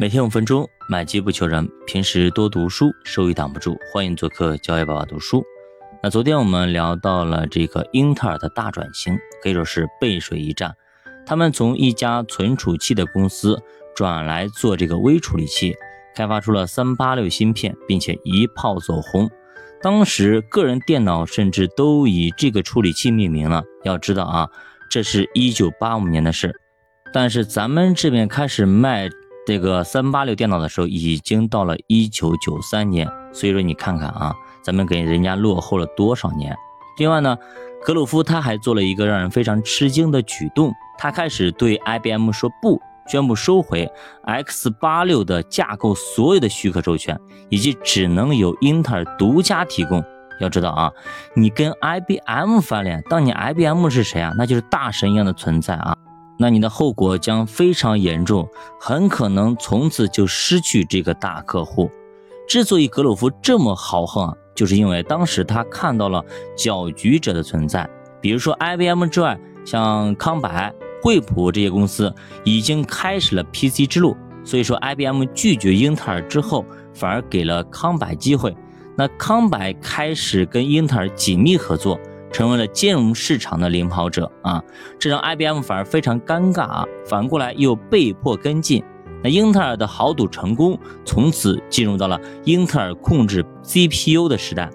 每天五分钟，买机不求人。平时多读书，收益挡不住。欢迎做客教育爸爸读书。那昨天我们聊到了这个英特尔的大转型，可以说是背水一战。他们从一家存储器的公司转来做这个微处理器，开发出了三八六芯片，并且一炮走红。当时个人电脑甚至都以这个处理器命名了。要知道啊，这是一九八五年的事，但是咱们这边开始卖。这个三八六电脑的时候，已经到了一九九三年，所以说你看看啊，咱们给人家落后了多少年。另外呢，格鲁夫他还做了一个让人非常吃惊的举动，他开始对 IBM 说不，宣布收回 X 八六的架构所有的许可授权，以及只能由英特尔独家提供。要知道啊，你跟 IBM 翻脸，当年 IBM 是谁啊？那就是大神一样的存在啊。那你的后果将非常严重，很可能从此就失去这个大客户。之所以格鲁夫这么豪横，就是因为当时他看到了搅局者的存在，比如说 IBM 之外，像康柏、惠普这些公司已经开始了 PC 之路。所以说，IBM 拒绝英特尔之后，反而给了康柏机会。那康柏开始跟英特尔紧密合作。成为了金融市场的领跑者啊，这让 IBM 反而非常尴尬啊，反过来又被迫跟进。那英特尔的豪赌成功，从此进入到了英特尔控制 CPU 的时代。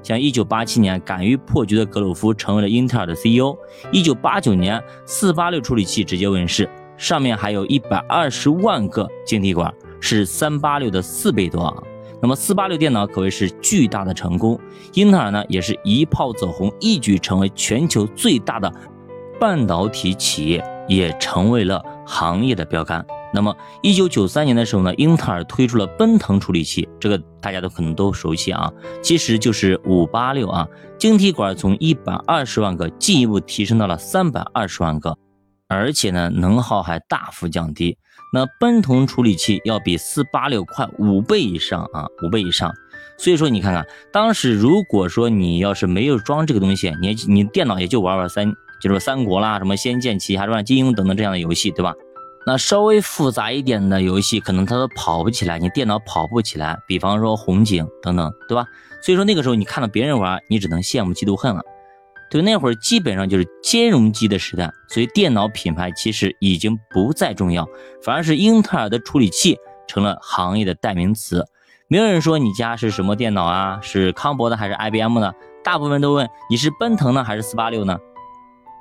像1987年敢于破局的格鲁夫成为了英特尔的 CEO。1989年486处理器直接问世，上面还有一百二十万个晶体管，是386的四倍多啊。那么四八六电脑可谓是巨大的成功，英特尔呢也是一炮走红，一举成为全球最大的半导体企业，也成为了行业的标杆。那么一九九三年的时候呢，英特尔推出了奔腾处理器，这个大家都可能都熟悉啊，其实就是五八六啊，晶体管从一百二十万个进一步提升到了三百二十万个，而且呢能耗还大幅降低。那奔腾处理器要比四八六快五倍以上啊，五倍以上。所以说你看看，当时如果说你要是没有装这个东西，你你电脑也就玩玩三，就是三国啦，什么仙剑奇侠传、金庸等等这样的游戏，对吧？那稍微复杂一点的游戏，可能它都跑不起来，你电脑跑不起来。比方说红警等等，对吧？所以说那个时候你看到别人玩，你只能羡慕嫉妒恨了。对，那会儿基本上就是兼容机的时代，所以电脑品牌其实已经不再重要，反而是英特尔的处理器成了行业的代名词。没有人说你家是什么电脑啊，是康博的还是 IBM 的，大部分都问你是奔腾呢还是四八六呢？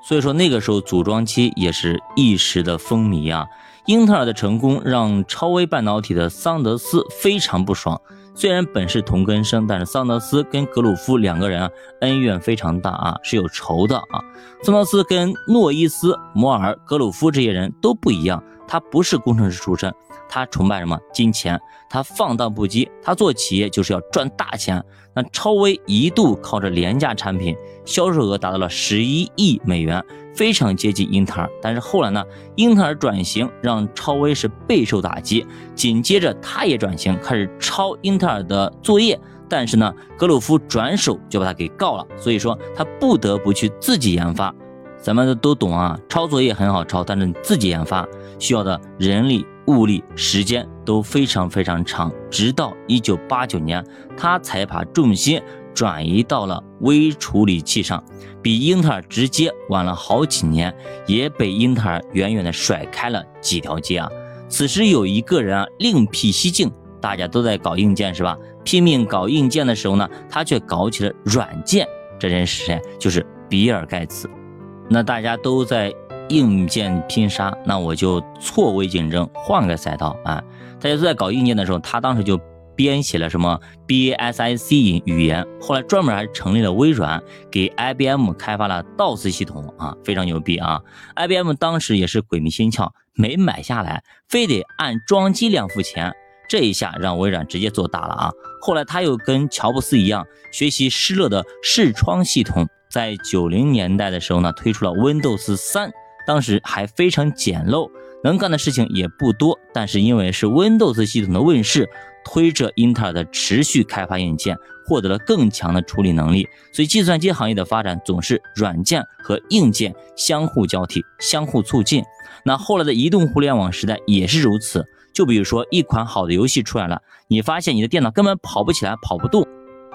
所以说那个时候组装机也是一时的风靡啊。英特尔的成功让超微半导体的桑德斯非常不爽。虽然本是同根生，但是桑德斯跟格鲁夫两个人啊恩怨非常大啊，是有仇的啊。桑德斯跟诺伊斯、摩尔、格鲁夫这些人都不一样，他不是工程师出身，他崇拜什么金钱，他放荡不羁，他做企业就是要赚大钱。那超威一度靠着廉价产品，销售额达到了十一亿美元。非常接近英特尔，但是后来呢，英特尔转型让超威是备受打击，紧接着他也转型开始抄英特尔的作业，但是呢，格鲁夫转手就把他给告了，所以说他不得不去自己研发。咱们都懂啊，抄作业很好抄，但是自己研发需要的人力、物力、时间都非常非常长，直到一九八九年，他才把重心。转移到了微处理器上，比英特尔直接晚了好几年，也被英特尔远远的甩开了几条街啊！此时有一个人啊另辟蹊径，大家都在搞硬件是吧？拼命搞硬件的时候呢，他却搞起了软件。这人是谁？就是比尔盖茨。那大家都在硬件拼杀，那我就错位竞争，换个赛道啊！大家都在搞硬件的时候，他当时就。编写了什么 BASIC 语言，后来专门还成立了微软，给 IBM 开发了 DOS 系统啊，非常牛逼啊！IBM 当时也是鬼迷心窍，没买下来，非得按装机量付钱，这一下让微软直接做大了啊！后来他又跟乔布斯一样，学习施乐的视窗系统，在九零年代的时候呢，推出了 Windows 三，当时还非常简陋，能干的事情也不多，但是因为是 Windows 系统的问世。推着英特尔的持续开发硬件，获得了更强的处理能力。所以，计算机行业的发展总是软件和硬件相互交替、相互促进。那后来的移动互联网时代也是如此。就比如说，一款好的游戏出来了，你发现你的电脑根本跑不起来、跑不动，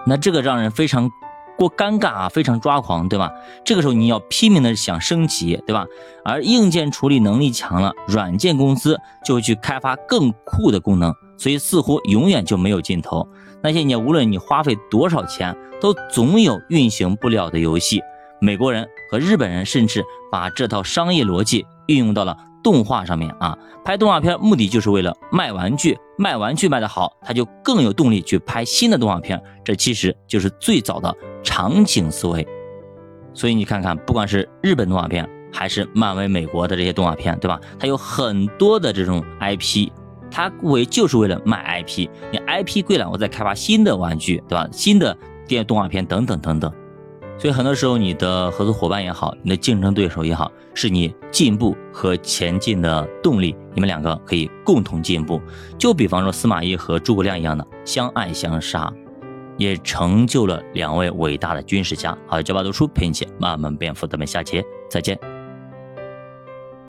那这个让人非常。过尴尬啊，非常抓狂，对吧？这个时候你要拼命的想升级，对吧？而硬件处理能力强了，软件公司就会去开发更酷的功能，所以似乎永远就没有尽头。那些年，无论你花费多少钱，都总有运行不了的游戏。美国人和日本人甚至把这套商业逻辑运用到了。动画上面啊，拍动画片目的就是为了卖玩具，卖玩具卖得好，他就更有动力去拍新的动画片。这其实就是最早的场景思维。所以你看看，不管是日本动画片，还是漫威美国的这些动画片，对吧？它有很多的这种 IP，它为就是为了卖 IP。你 IP 贵了，我再开发新的玩具，对吧？新的电动画片等等等等。所以很多时候，你的合作伙伴也好，你的竞争对手也好，是你进步和前进的动力。你们两个可以共同进步。就比方说司马懿和诸葛亮一样的相爱相杀，也成就了两位伟大的军事家。好，九八读书陪你一起慢慢变富，咱们下期再见。